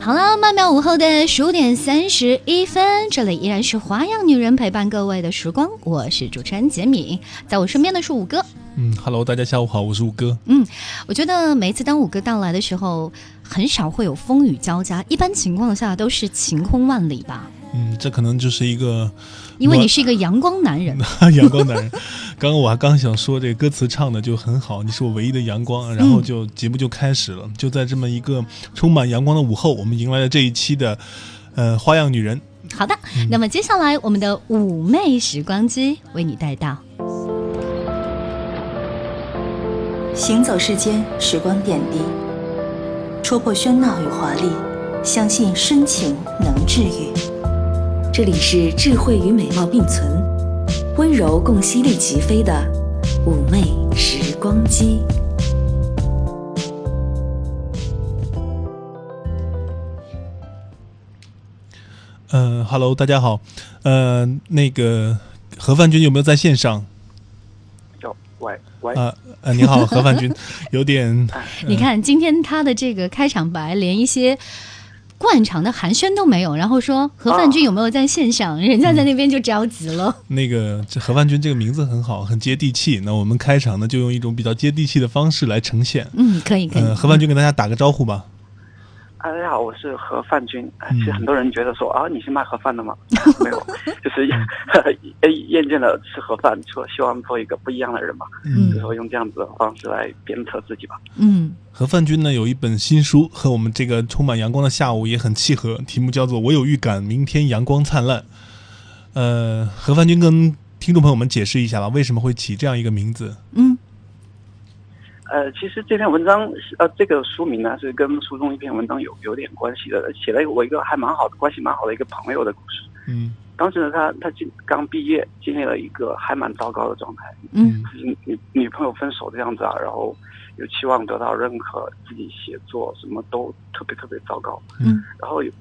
好了，曼妙午后的十五点三十一分，这里依然是花样女人陪伴各位的时光，我是主持人杰米，在我身边的是五哥。嗯，Hello，大家下午好，我是五哥。嗯，我觉得每次当五哥到来的时候，很少会有风雨交加，一般情况下都是晴空万里吧。嗯，这可能就是一个，因为你是一个阳光男人。阳光男人，刚刚我还刚想说这个歌词唱的就很好，你是我唯一的阳光。然后就节目就开始了，就在这么一个充满阳光的午后，我们迎来了这一期的呃花样女人。好的，那么接下来我们的妩媚时光机为你带到，行走世间时光点滴，戳破喧闹与华丽，相信深情能治愈。这里是智慧与美貌并存，温柔共犀利齐飞的妩媚时光机。嗯，Hello，，大家好。呃，那个何范军有没有在线上？叫喂喂。啊呃，你好，何范军，有点。你看今天他的这个开场白，连一些。惯常的寒暄都没有，然后说何范军有没有在线上？人家在那边就着急了。那个这何范军这个名字很好，很接地气。那我们开场呢，就用一种比较接地气的方式来呈现。嗯，可以可以。何范军跟大家打个招呼吧。大家好，我是盒饭君。其实很多人觉得说啊，你是卖盒饭的吗？没有，就是厌 厌倦了吃盒饭，说希望做一个不一样的人嘛。嗯，就用这样子的方式来鞭策自己吧。嗯，盒饭君呢有一本新书，和我们这个充满阳光的下午也很契合，题目叫做《我有预感，明天阳光灿烂》。呃，盒饭君跟听众朋友们解释一下吧，为什么会起这样一个名字？嗯。呃，其实这篇文章，呃，这个书名呢是跟书中一篇文章有有点关系的，写了我一个还蛮好的关系蛮好的一个朋友的故事。嗯，当时呢，他他经刚毕业，经历了一个还蛮糟糕的状态。嗯，女女朋友分手的样子啊，然后有期望得到认可，自己写作什么都特别特别糟糕。嗯，然后有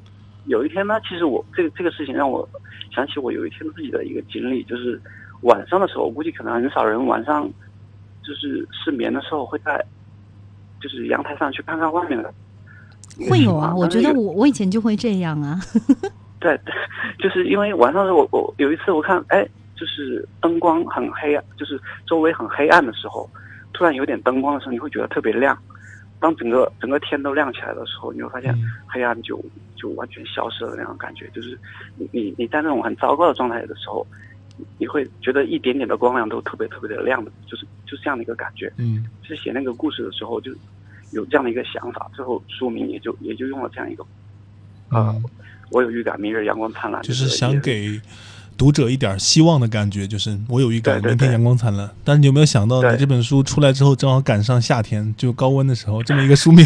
有一天呢，其实我这个这个事情让我想起我有一天自己的一个经历，就是晚上的时候，我估计可能很少人晚上。就是失眠的时候会在，就是阳台上去看看外面的。会有啊，我觉得我我以前就会这样啊。对，就是因为晚上时候我我有一次我看哎，就是灯光很黑暗，就是周围很黑暗的时候，突然有点灯光的时候，你会觉得特别亮。当整个整个天都亮起来的时候，你会发现黑暗就就完全消失了那种感觉。就是你你你在那种很糟糕的状态的时候。你会觉得一点点的光亮都特别特别的亮的，就是就是这样的一个感觉。嗯，是写那个故事的时候就有这样的一个想法，最后书名也就也就用了这样一个。啊，我有预感，明日阳光灿烂。就是想给读者一点希望的感觉，就是我有预感，明天阳光灿烂。但是你有没有想到，你这本书出来之后，正好赶上夏天就高温的时候，这么一个书名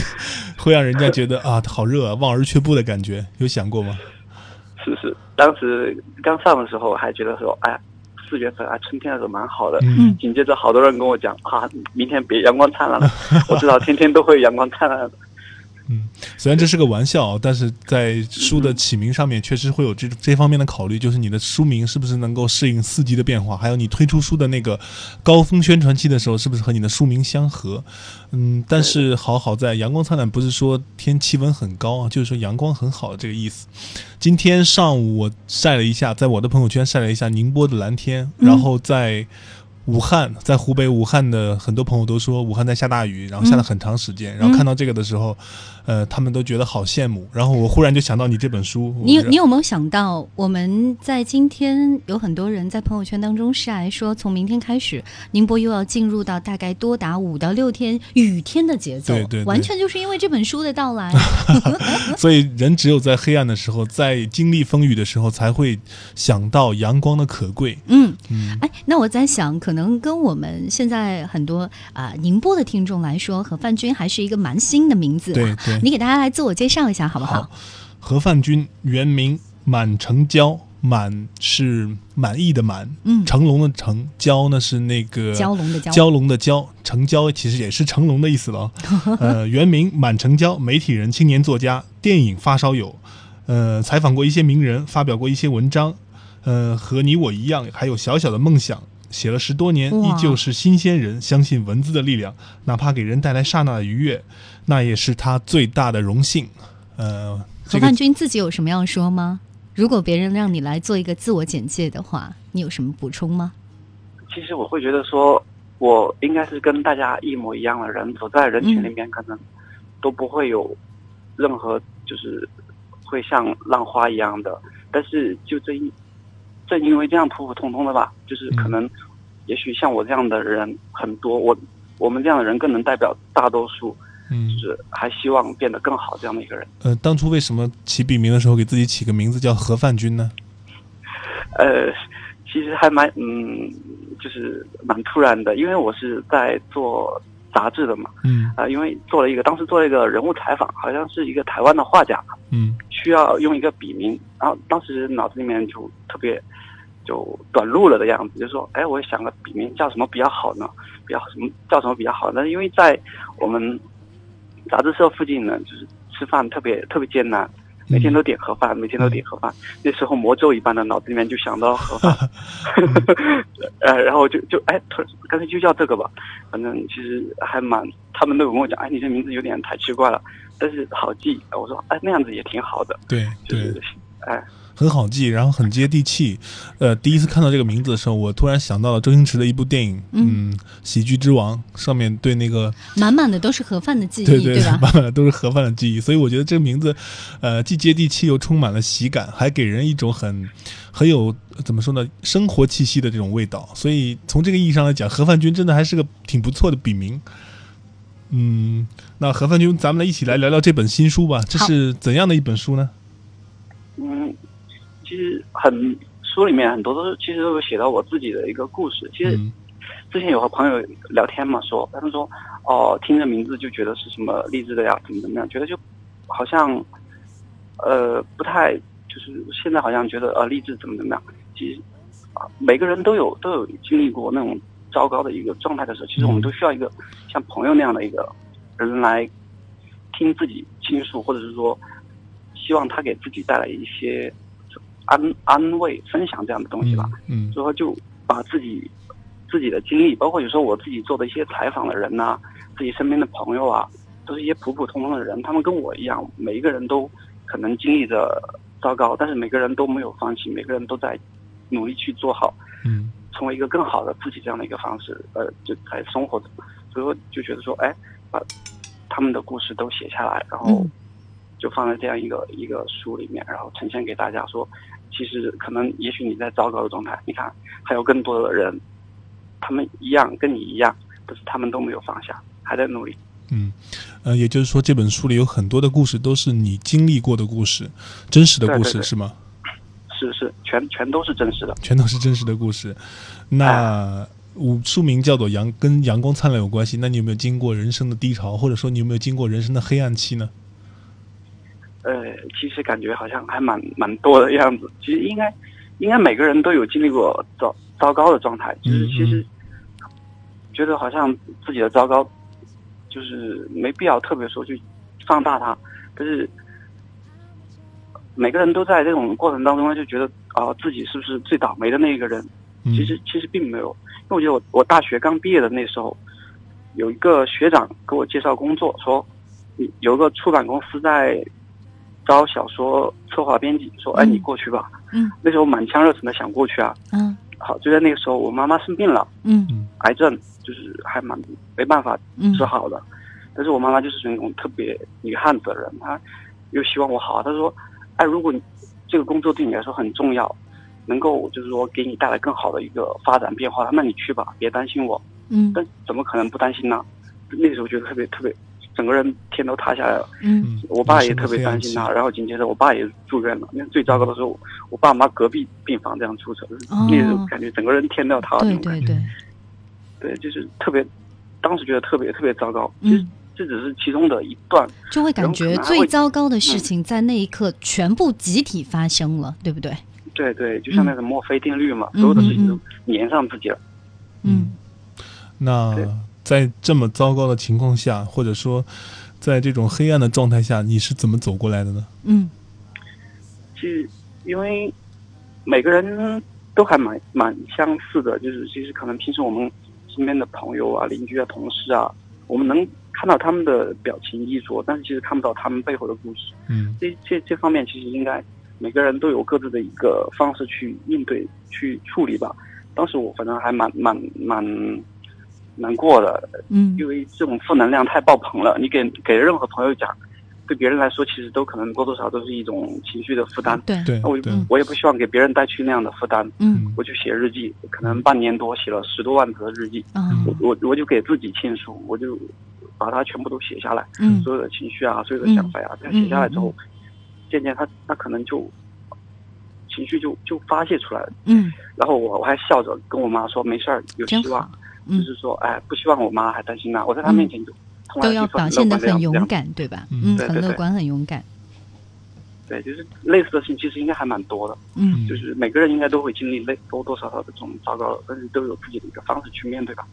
会让人家觉得啊，好热，啊，望而却步的感觉，有想过吗？是是，当时刚上的时候还觉得说，哎，四月份啊，春天的时候蛮好的。嗯。紧接着，好多人跟我讲，啊，明天别阳光灿烂了。我知道天天都会阳光灿烂的。嗯，虽然这是个玩笑，但是在书的起名上面确实会有这这方面的考虑，就是你的书名是不是能够适应四季的变化，还有你推出书的那个高峰宣传期的时候，是不是和你的书名相合？嗯，但是好好在阳光灿烂，不是说天气温很高啊，就是说阳光很好这个意思。今天上午我晒了一下，在我的朋友圈晒了一下宁波的蓝天，然后在。武汉在湖北，武汉的很多朋友都说武汉在下大雨，然后下了很长时间。然后看到这个的时候，呃，他们都觉得好羡慕。然后我忽然就想到你这本书。你你有没有想到，我们在今天有很多人在朋友圈当中晒说，从明天开始，宁波又要进入到大概多达五到六天雨天的节奏。对对，完全就是因为这本书的到来。所以人只有在黑暗的时候，在经历风雨的时候，才会想到阳光的可贵。嗯嗯，哎，那我在想可。能跟我们现在很多啊宁波的听众来说，何范军还是一个蛮新的名字。对对，你给大家来自我介绍一下好不好？何范军原名满成娇，满是满意的满，嗯，成龙的成，娇呢是那个蛟龙的蛟，蛟龙的蛟，成娇其实也是成龙的意思了。呃，原名满成娇，媒体人、青年作家、电影发烧友，呃，采访过一些名人，发表过一些文章。呃，和你我一样，还有小小的梦想。写了十多年，依旧是新鲜人。相信文字的力量，哪怕给人带来刹那的愉悦，那也是他最大的荣幸。呃，何范军自己有什么要说吗？如果别人让你来做一个自我简介的话，你有什么补充吗？其实我会觉得说，我应该是跟大家一模一样的人，走在人群里面，可能都不会有任何就是会像浪花一样的。但是就正因正因为这样普普通通的吧，就是可能也许像我这样的人很多，我我们这样的人更能代表大多数，嗯。就是还希望变得更好这样的一个人。呃，当初为什么起笔名的时候给自己起个名字叫何范君呢？呃，其实还蛮嗯，就是蛮突然的，因为我是在做杂志的嘛，嗯。啊、因为做了一个当时做了一个人物采访，好像是一个台湾的画家，嗯需要用一个笔名，然后当时脑子里面就特别就短路了的样子，就说，哎，我想个笔名叫什么比较好呢？比较什么叫什么比较好呢？因为在我们杂志社附近呢，就是吃饭特别特别艰难。每天都点盒饭，每天都点盒饭。那时候魔咒一般的脑子里面就想到了盒饭，呃，然后就就哎，干脆就叫这个吧。反正其实还蛮，他们都有跟我讲，哎，你这名字有点太奇怪了，但是好记。我说，哎，那样子也挺好的，对对就是，哎，很好记，然后很接地气。呃，第一次看到这个名字的时候，我突然想到了周星驰的一部电影，嗯嗯，喜剧之王》上面对那个满满的都是盒饭的记忆，对对，吧？满满的都是盒饭的记忆，所以我觉得这个名字，呃，既接地气又充满了喜感，还给人一种很很有怎么说呢，生活气息的这种味道。所以从这个意义上来讲，盒饭君真的还是个挺不错的笔名。嗯，那何范君，咱们来一起来聊聊这本新书吧。这是怎样的一本书呢？嗯，其实很书里面很多都是其实都有写到我自己的一个故事。其实嗯之前有和朋友聊天嘛，说他们说哦，听着名字就觉得是什么励志的呀，怎么怎么样，觉得就好像呃不太，就是现在好像觉得呃励志怎么怎么样。其实啊，每个人都有都有经历过那种糟糕的一个状态的时候，其实我们都需要一个像朋友那样的一个人来听自己倾诉，或者是说希望他给自己带来一些安安慰、分享这样的东西吧。嗯所以说就把自己自己的经历，包括有时候我自己做的一些采访的人呐、自己身边的朋友啊，都是一些普普通通的人，他们跟我一样，每一个人都可能经历着糟糕，但是每个人都没有放弃，每个人都在努力去做好，嗯成为一个更好的自己这样的一个方式，呃，就在生活着。所以说就觉得说，哎，把他们的故事都写下来，然后嗯就放在这样一个一个书里面，然后呈现给大家说，其实可能也许你在糟糕的状态，你看还有更多的人，他们一样跟你一样，但是他们都没有放下，还在努力。嗯，呃，也就是说，这本书里有很多的故事都是你经历过的故事，真实的故事是吗？是是，全全都是真实的。全都是真实的故事。那我书名叫做《阳》，跟阳光灿烂有关系。那你有没有经过人生的低潮，或者说你有没有经过人生的黑暗期呢？呃，其实感觉好像还蛮蛮多的样子。其实应该应该每个人都有经历过糟糟糕的状态，就是嗯其实觉得好像自己的糟糕，就是没必要特别说去放大它，但是每个人都在这种过程当中呢就觉得啊、自己是不是最倒霉的那一个人？嗯。其实其实并没有，因为我觉得我我大学刚毕业的那时候，有一个学长给我介绍工作，说有个出版公司在招小说策划编辑，说哎嗯你过去吧。嗯。那时候满腔热忱的想过去啊，嗯。好就在那个时候我妈妈生病了，嗯。癌症就是还蛮没办法嗯。治好的，但是我妈妈就是那种特别女汉子的人，她又希望我好，她说哎如果你这个工作对你来说很重要。能够就是说给你带来更好的一个发展变化，那你去吧，别担心我。嗯但怎么可能不担心呢？那时候觉得特别特别，整个人天都塌下来了。嗯嗯，我爸也特别担心他，然后紧接着我爸也住院了。那最糟糕的时候，我爸妈隔壁病房这样出车，哦那时候感觉整个人天都要塌了那对种感觉。对对，对，就是特别，当时觉得特别特别糟糕。其实嗯，这只是其中的一段。就会感觉最糟糕的事情在那一刻全部集体发生了，对不对？对对，就像那个墨菲定律嘛，嗯所有的事情嗯都粘上自己了。嗯那在这么糟糕的情况下，或者说在这种黑暗的状态下，你是怎么走过来的呢？嗯其实因为每个人都还蛮蛮相似的，就是其实可能平时我们身边的朋友啊、邻居啊、同事啊，我们能看到他们的表情衣着，但是其实看不到他们背后的故事。嗯这这这方面其实应该每个人都有各自的一个方式去应对、去处理吧。当时我反正还蛮蛮蛮难过的，嗯因为这种负能量太爆棚了。你给给任何朋友讲，对别人来说其实都可能多多少少都是一种情绪的负担。对，我我也不希望给别人带去那样的负担，嗯我就写日记，可能半年多写了十多万字的日记，嗯我我我就给自己倾诉，我就把它全部都写下来，嗯所有的情绪啊，所有的想法呀、这样写下来之后，渐渐他他可能就情绪就就发泄出来了。嗯，然后我我还笑着跟我妈说没事儿，有希望嗯，，就嗯，是说哎不希望我妈还担心呐、我在她面前就都要表现的很勇敢，对吧？嗯。很乐观，很勇敢，对，就是类似的事情其实应该还蛮多的，嗯。就是每个人应该都会经历类多多少少的这种糟糕，但是都有自己的一个方式去面对吧。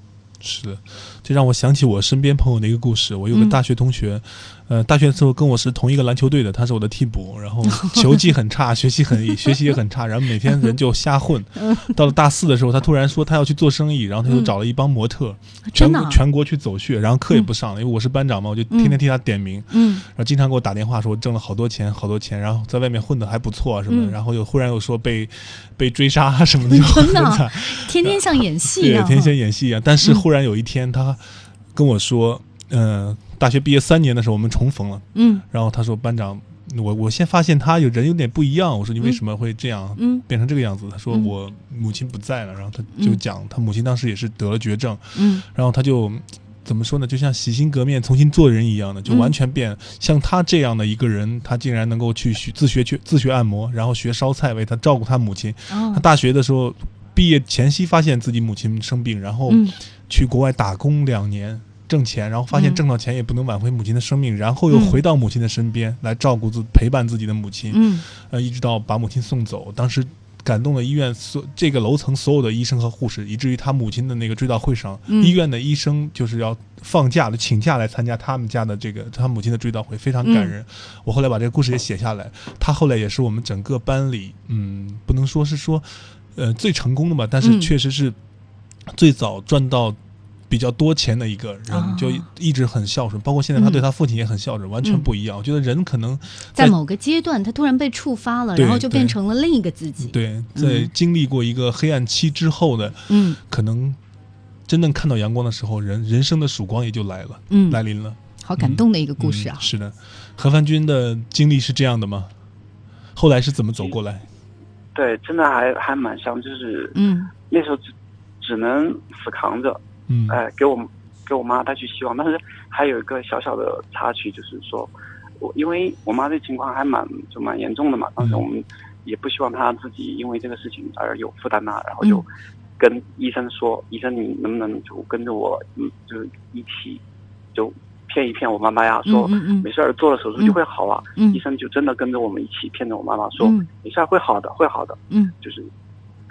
是的，这让我想起我身边朋友的一个故事。我有个嗯大学同学，呃，大学的时候跟我是同一个篮球队的，他是我的替补，然后 球技很差，学习很学习也很差，然后每天人就瞎混。到了大四的时候，他突然说他要去做生意，然后他就嗯找了一帮模特，全国全国去走穴，然后课也不上了，因为我是班长嘛，我就天天替他点名。嗯然后经常给我打电话说挣了好多钱，好多钱，然后在外面混的还不错啊什么的，嗯然后又忽然又说被被追杀啊什么的，就 真的。天天像演戏一对，样，天天演戏一样。但是嗯忽然有一天，他跟我说，嗯、大学毕业三年的时候我们重逢了，嗯然后他说班长，我我先发现他有人有点不一样，我说你为什么会这样？嗯变成这个样子，他说嗯我母亲不在了，然后他就嗯讲他母亲当时也是得了绝症，嗯然后他就怎么说呢？就像洗心革面、重新做人一样的，就嗯完全变。像他这样的一个人，他竟然能够去学自学去自学按摩，然后学烧菜，为他照顾他母亲。哦他大学的时候毕业前夕发现自己母亲生病，然后嗯去国外打工两年。挣钱，然后发现嗯挣到钱也不能挽回母亲的生命，然后又嗯回到母亲的身边来照顾自陪伴自己的母亲，嗯呃，一直到把母亲送走。当时感动了医院所这个楼层所有的医生和护士，以至于他母亲的那个追悼会上，嗯医院的医生就是要放假的请假来参加他们家的这个他母亲的追悼会，非常感人。我后来把这个故事也写下来，他后来也是我们整个班里，嗯，不能说是说，呃，最成功的吧，但是嗯确实是最早赚到。比较多钱的一个人，哦就一直很孝顺，包括现在他嗯对他父亲也很孝顺，完全嗯不一样。我觉得人可能在某个阶段，他突然被触发了，然后就变成了另一个自己。对，在经历过一个黑暗期之后的，嗯可能真正看到阳光的时候，人人生的曙光也就来了，嗯，来临了。好感动的一个故事啊嗯。是的，何凡军的经历是这样的吗？后来是怎么走过来？对，真的还还蛮像，就是嗯那时候只只能死扛着，嗯哎、给我给我妈带去希望。但是还有一个小小的插曲，就是说我因为我妈这情况还蛮就蛮严重的嘛，当时我们也不希望她自己因为这个事情而有负担呐，然后就嗯跟医生说，医生你能不能就跟着我，嗯，就是一起就骗一骗我妈妈呀，说没事儿，做了手术就会好啊。嗯医生就真的跟着我们一起骗着我妈妈说，嗯没事儿会好的，会好的。嗯，就是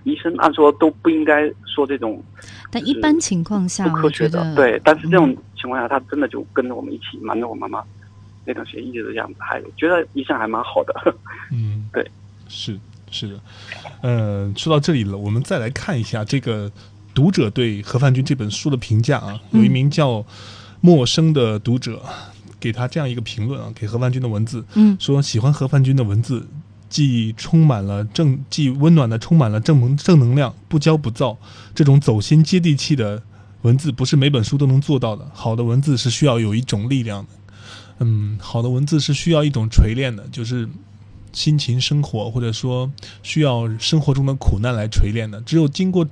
医生按说都不应该说这种但一般情况下，不科学的，得对。但是这种嗯情况下，他真的就跟着我们一起瞒着我妈妈那段时间一直这样子，还觉得医生还蛮好的。嗯，对，是是的。呃，说到这里了，我们再来看一下这个读者对何范军这本书的评价啊。有一嗯名叫陌生的读者给他这样一个评论啊，给何范军的文字嗯说喜欢何范军的文字。既充满了正，既温暖的充满了正能正能量，不骄不躁，这种走心接地气的文字不是每本书都能做到的。好的文字是需要有一种力量的，嗯，好的文字是需要一种锤炼的，就是辛勤生活，或者说需要生活中的苦难来锤炼的。只有经过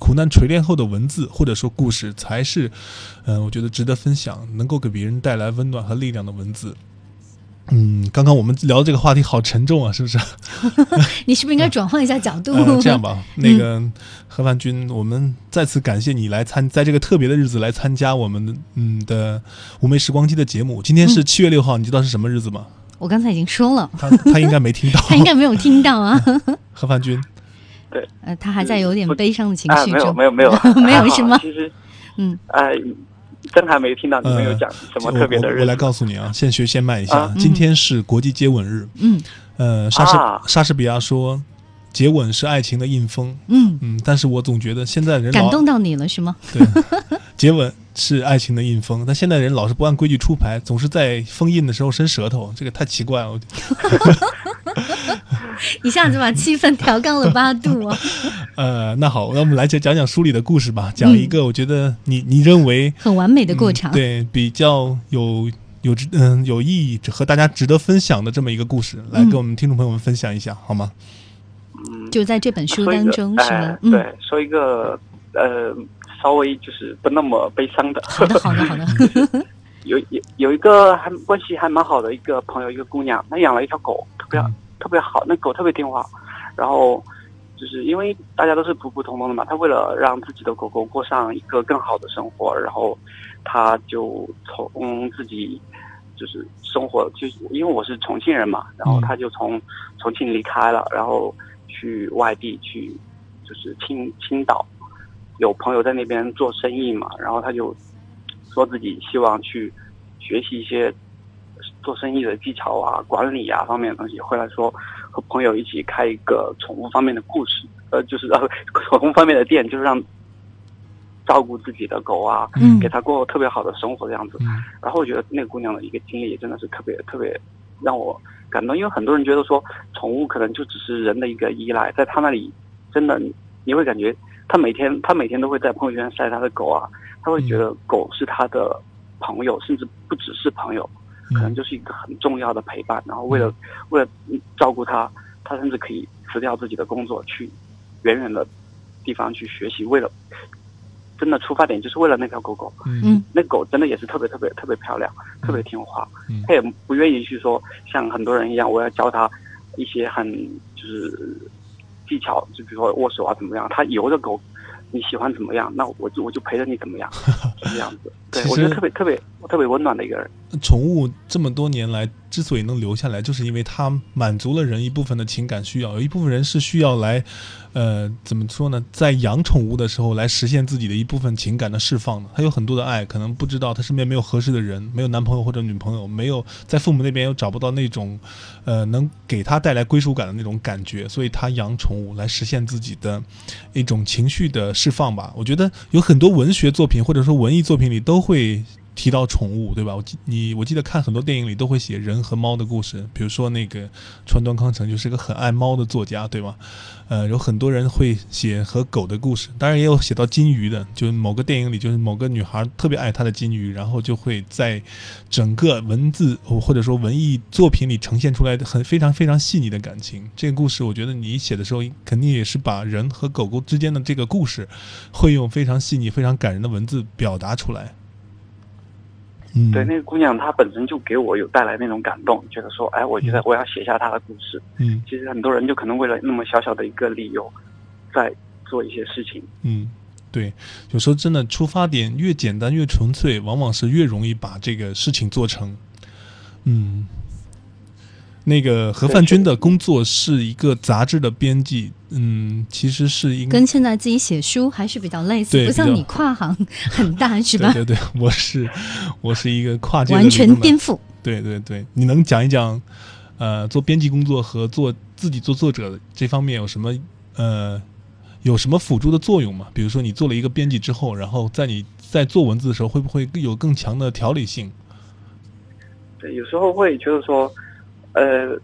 苦难锤炼后的文字或者说故事，才是，嗯、我觉得值得分享，能够给别人带来温暖和力量的文字。嗯，刚刚我们聊的这个话题好沉重啊，是不是？你是不是应该转换一下角度？呃，这样吧，那个何凡军，我们再次感谢你来参，在这个特别的日子来参加我们的嗯的五枚时光机的节目。今天是七月六号，你知道是什么日子吗？我刚才已经说了，他他应该没听到。他应该没有听到啊。何凡君，对，呃，他还在有点悲伤的情啊，没有绪中。没有没有没有是吗其实，嗯，哎、真还没听到你们有讲什么特别的日子。呃我我来告诉你啊，现学现卖一下，啊今天是国际接吻日。嗯呃，莎士、啊莎士比亚说，接吻是爱情的印封，嗯，嗯，但是我总觉得现在人感动到你了是吗？对，接吻是爱情的印封，但现在人老是不按规矩出牌，总是在封印的时候伸舌头，这个太奇怪了。一下子把气氛调高了八度啊，呃，那好，那我们来讲讲讲书里的故事吧，讲一个我觉得你你认为 很完美的过程。嗯对，比较有有值嗯有意义和大家值得分享的这么一个故事，来嗯跟我们听众朋友们分享一下，好吗？嗯，就在这本书当中是吗对，说一个呃稍微就是不那么悲伤的。好的，好的，好的。有有有一个还关系还蛮好的一个朋友，一个姑娘，她养了一条狗，特别、嗯特别好，那狗特别听话。然后就是因为大家都是普普通通的嘛，他为了让自己的狗狗过上一个更好的生活，然后他就从自己就是生活，就因为我是重庆人嘛，然后他就从重庆离开了，然后去外地去就是青青岛，有朋友在那边做生意嘛，然后他就说自己希望去学习一些做生意的技巧啊、管理啊方面的东西，回来说和朋友一起开一个宠物方面的故事，呃，就是呃宠物方面的店，就是让照顾自己的狗啊，嗯。给它过特别好的生活这样子。嗯。然后我觉得那个姑娘的一个经历也真的是特别特别让我感动，因为很多人觉得说宠物可能就只是人的一个依赖，在她那里真的你会感觉她每天她每天都会在朋友圈晒她的狗啊，她会觉得狗是她的朋友，甚至不只是朋友，可能嗯就是一个很重要的陪伴。然后为了为了照顾它，它甚至可以辞掉自己的工作，去远远的地方去学习，为了。真的出发点就是为了那条狗狗，嗯嗯那狗真的也是特别特别特别漂亮，特别听话。嗯它也不愿意去说像很多人一样，我要教它一些很就是技巧，就比如说握手啊怎么样。它由着狗，你喜欢怎么样，那我就我就陪着你怎么样，是这样子。对我觉得特别特别特别温暖的一个人。宠物这么多年来之所以能留下来，就是因为它满足了人一部分的情感需要，有一部分人是需要来，呃，怎么说呢，在养宠物的时候来实现自己的一部分情感的释放的。他有很多的爱，可能不知道他身边没有合适的人，没有男朋友或者女朋友，没有在父母那边又找不到那种，呃，能给他带来归属感的那种感觉，所以他养宠物来实现自己的一种情绪的释放吧。我觉得有很多文学作品或者说文艺作品里都会提到宠物，对吧？我记你我记得看很多电影里都会写人和猫的故事，比如说那个川端康成就是个很爱猫的作家，对吧？呃，有很多人会写和狗的故事，当然也有写到金鱼的，就是某个电影里就是某个女孩特别爱她的金鱼，然后就会在整个文字或者说文艺作品里呈现出来的很非常非常细腻的感情。这个故事，我觉得你写的时候肯定也是把人和狗狗之间的这个故事，会用非常细腻、非常感人的文字表达出来。嗯，对，那个姑娘她本身就给我有带来那种感动，觉得说，哎，我觉得我要写下她的故事。嗯其实很多人就可能为了那么小小的一个理由，在做一些事情。嗯，对，有时候真的出发点越简单越纯粹，往往是越容易把这个事情做成。嗯，那个何范军的工作是一个杂志的编辑，嗯，其实是应跟现在自己写书还是比较类似，不像你跨行 很大是吧？对对对，我是我是一个跨界完全颠覆。对对对，你能讲一讲，呃，做编辑工作和做自己做作者这方面有什么呃有什么辅助的作用吗？比如说你做了一个编辑之后，然后在你在做文字的时候，会不会有更强的条理性？对，有时候会觉得说，呃，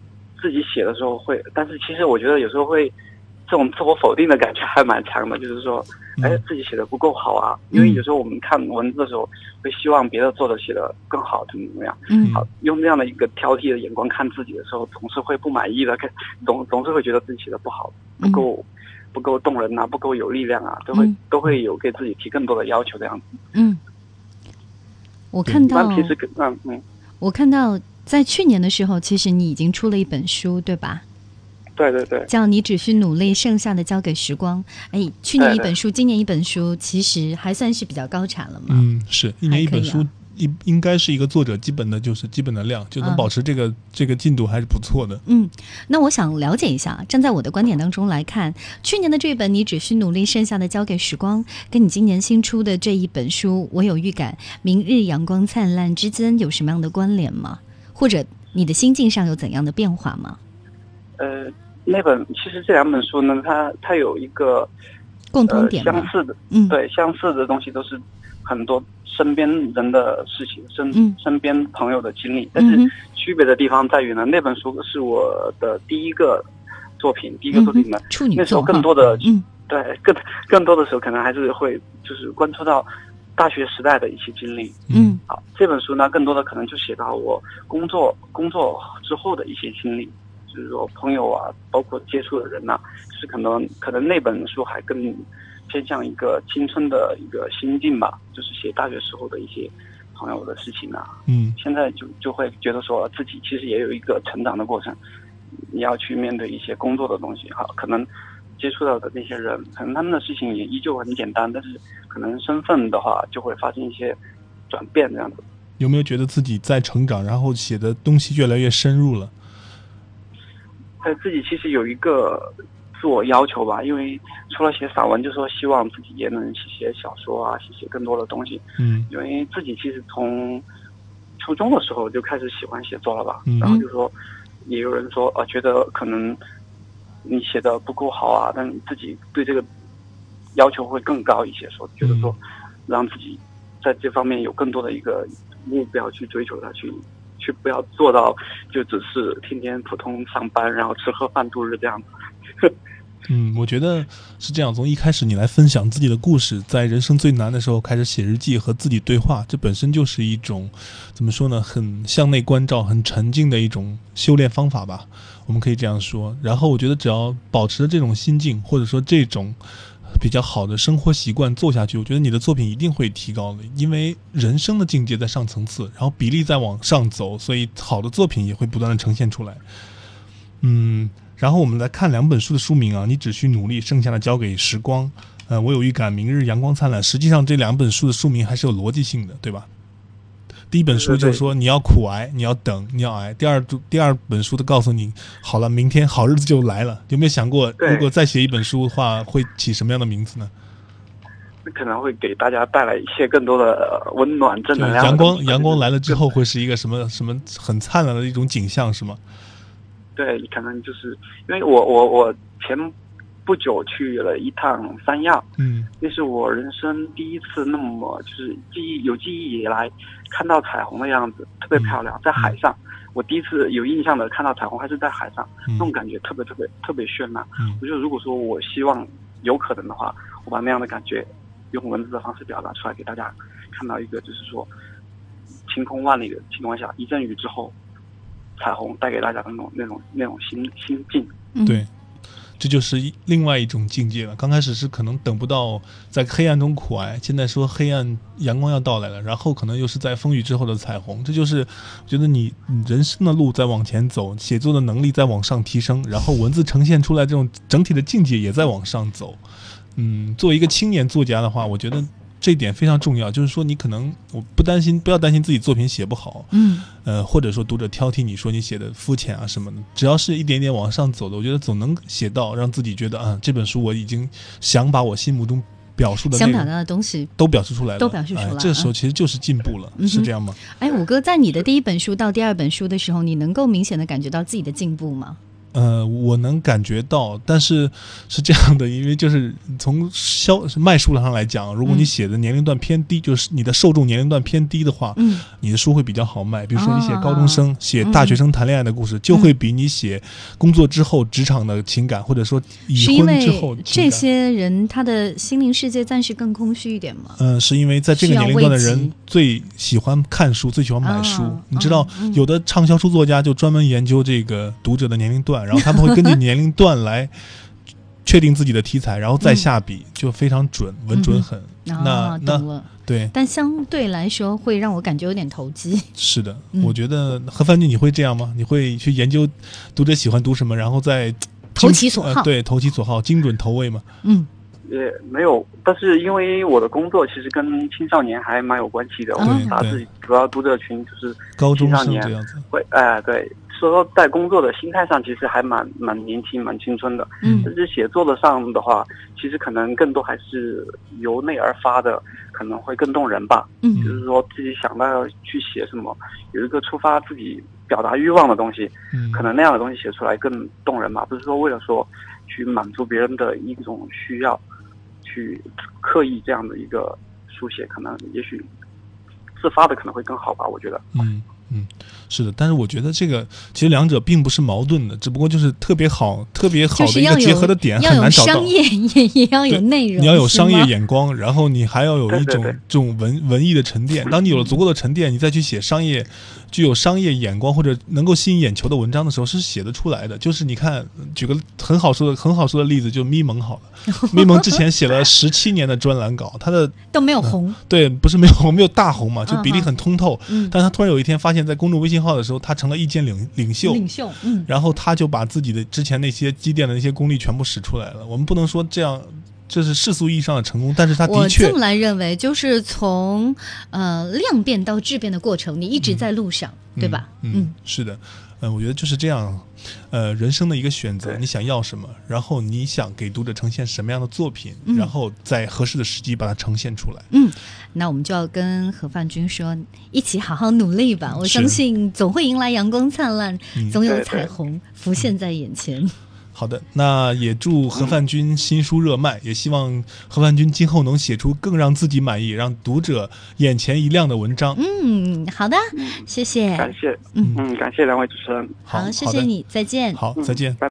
自己写的时候会，但是其实我觉得有时候会，这种自我否定的感觉还蛮强的，就是说，哎嗯，自己写的不够好啊。因为有时候我们看文字的时候，会希望别的作者写的更好，怎么怎么样。嗯好，用这样的一个挑剔的眼光看自己的时候，总是会不满意的，看总总是会觉得自己写的不好，不够、不够动人呐、不够有力量啊，都会、嗯都会有给自己提更多的要求这样子。嗯，我看到但平时嗯嗯，我看到在去年的时候，其实你已经出了一本书，对吧？对对对。叫你只需努力，剩下的交给时光。哎，去年一本书，今年一本书，其实还算是比较高产了嘛。嗯，是一年一本书，应应该是一个作者基本的就是基本的量，就能嗯保持这个、这个进度还是不错的。嗯，那我想了解一下，站在我的观点当中来看，去年的这本《你只需努力，剩下的交给时光》，跟你今年新出的这一本书《我有预感，明日阳光灿烂》之间有什么样的关联吗？或者你的心境上有怎样的变化吗？呃，那本其实这两本书呢，它它有一个呃共同点嘛相似的，嗯，对相似的东西都是很多身边人的事情，身、嗯。身边朋友的经历，但是区别的地方在于呢，那本书是我的第一个作品，第一个作品呢，嗯处女那时候更多的嗯。对更更多的时候可能还是会就是关注到大学时代的一些经历。嗯。好，这本书呢，更多的可能就写到我工作工作之后的一些经历，就是说朋友啊，包括接触的人呐、就是可能可能那本书还更偏向一个青春的一个心境吧，就是写大学时候的一些朋友的事情啊。嗯现在就就会觉得说自己其实也有一个成长的过程，你要去面对一些工作的东西哈，可能接触到的那些人，可能他们的事情也依旧很简单，但是可能身份的话就会发生一些转变这样子。有没有觉得自己在成长，然后写的东西越来越深入了？对自己其实有一个自我要求吧，因为除了写散文，就说希望自己也能写写小说啊，写写更多的东西。嗯因为自己其实从初中的时候就开始喜欢写作了吧，嗯然后就说也有人说呃觉得可能你写的不够好啊，但自己对这个要求会更高一些，说觉得说让自己在这方面有更多的一个目标去追求它，去去不要做到就只是天天普通上班，然后吃喝饭度日这样子。嗯，我觉得是这样。从一开始你来分享自己的故事，在人生最难的时候开始写日记和自己对话，这本身就是一种怎么说呢？很向内关照、很沉静的一种修炼方法吧。我们可以这样说。然后我觉得只要保持这种心境，或者说这种比较好的生活习惯做下去，我觉得你的作品一定会提高的。因为人生的境界在上层次，然后比例在往上走，所以好的作品也会不断的呈现出来。嗯，然后我们来看两本书的书名啊，你只需努力，剩下的交给时光。呃，我有预感，明日阳光灿烂。实际上这两本书的书名还是有逻辑性的，对吧？第一本书就是说你要苦挨，你要等，你要挨。第二第二本书的告诉你，好了，明天好日子就来了。有没有想过，如果再写一本书的话，会起什么样的名字呢？可能会给大家带来一些更多的呃温暖、正，能量阳光。阳光来了之后，会是一个什么什么很灿烂的一种景象，是吗？对，可能就是因为我我我前不久去了一趟三亚，嗯。那是我人生第一次那么就是记忆有记忆以来看到彩虹的样子，特别漂亮，在海上。我第一次有印象的看到彩虹还是在海上，嗯。那种感觉特别特别特别绚烂。嗯。我觉得如果说我希望有可能的话，我把那样的感觉用文字的方式表达出来，给大家看到一个就是说晴空万里的情况下，一阵雨之后，彩虹带给大家的那种那种那种心心境。嗯对，这就是另外一种境界了。刚开始是可能等不到在黑暗中苦挨，现在说黑暗阳光要到来了，然后可能又是在风雨之后的彩虹。这就是我觉得你人生的路在往前走，写作的能力在往上提升，然后文字呈现出来这种整体的境界也在往上走。嗯，作为一个青年作家的话，我觉得这一点非常重要，就是说你可能我不担心，不要担心自己作品写不好，嗯呃，或者说读者挑剔你说你写的肤浅啊什么的，只要是一点点往上走的，我觉得总能写到让自己觉得啊，这本书我已经想把我心目中表述的想表达的东西。都表示出来了，都表示出来哎这时候嗯其实就是进步了，嗯是这样吗？哎，五哥，在你的第一本书到第二本书的时候，你能够明显的感觉到自己的进步吗？呃，我能感觉到，但是是这样的，因为就是从销卖数量上来讲，如果你嗯写的年龄段偏低，就是你的受众年龄段偏低的话，嗯你的书会比较好卖。比如说你写啊高中生、写大学生谈恋爱的故事，就会比你写工作之后职场的情感，或者说已婚之后这些人他的心灵世界暂时更空虚一点吗？嗯、是因为在这个年龄段的人最喜欢看书，最喜欢买书。啊你知道，有的畅销书作家就专门研究这个读者的年龄段，然后他们会根据年龄段来确定自己的题材，然后再下笔，就非常准，稳准狠。那，那。对，但相对来说，会让我感觉有点投机。是的，嗯我觉得何凡君你会这样吗？你会去研究读者喜欢读什么，然后再投其所好呃对，投其所好，精准投喂吗？嗯也没有，但是因为我的工作其实跟青少年还蛮有关系的，我对们杂志主要读者群就是高中青少年生这样子，会，哎、对，说在工作的心态上其实还蛮蛮年轻、蛮青春的。嗯但是写作的上的话，其实可能更多还是由内而发的，可能会更动人吧。嗯就是说自己想到要去写什么，有一个触发自己表达欲望的东西，嗯，可能那样的东西写出来更动人吧。不是说为了说去满足别人的一种需要，去刻意这样的一个书写，可能也许自发的可能会更好吧。我觉得，嗯嗯，是的，但是我觉得这个其实两者并不是矛盾的，只不过就是特别好、特别好的一个结合的点很难找到商。业，也也要有内容，你要有商业眼光，然后你还要有一种对对对这种文文艺的沉淀。当你有了足够的沉淀，你再去写商业、具有商业眼光或者能够吸引眼球的文章的时候，是写得出来的。就是你看，举个很好说的、很好说的例子，就咪蒙好了。咪蒙之前写了十七年的专栏稿，他的都没有红，对不是没有红没有大红嘛，就比例很通透。嗯，但他突然有一天发现，在公众微信号的时候，他成了意见领领袖，领袖，嗯，然后他就把自己的之前那些积淀的那些功力全部使出来了。我们不能说这样，这是世俗意义上的成功，但是他的确我这么来认为，就是从呃量变到质变的过程，你一直在路上，对吧？嗯，嗯是的，嗯、我觉得就是这样，呃，人生的一个选择，你想要什么，然后你想给读者呈现什么样的作品，嗯然后在合适的时机把它呈现出来。嗯，那我们就要跟何范军说，一起好好努力吧。我相信总会迎来阳光灿烂，嗯总有彩虹浮现在眼前。好的，那也祝何范军新书热卖，也希望何范军今后能写出更让自己满意、让读者眼前一亮的文章。嗯，好的，谢谢。感谢，嗯嗯，感谢两位主持人，好，谢谢你，再见。好，嗯再见。拜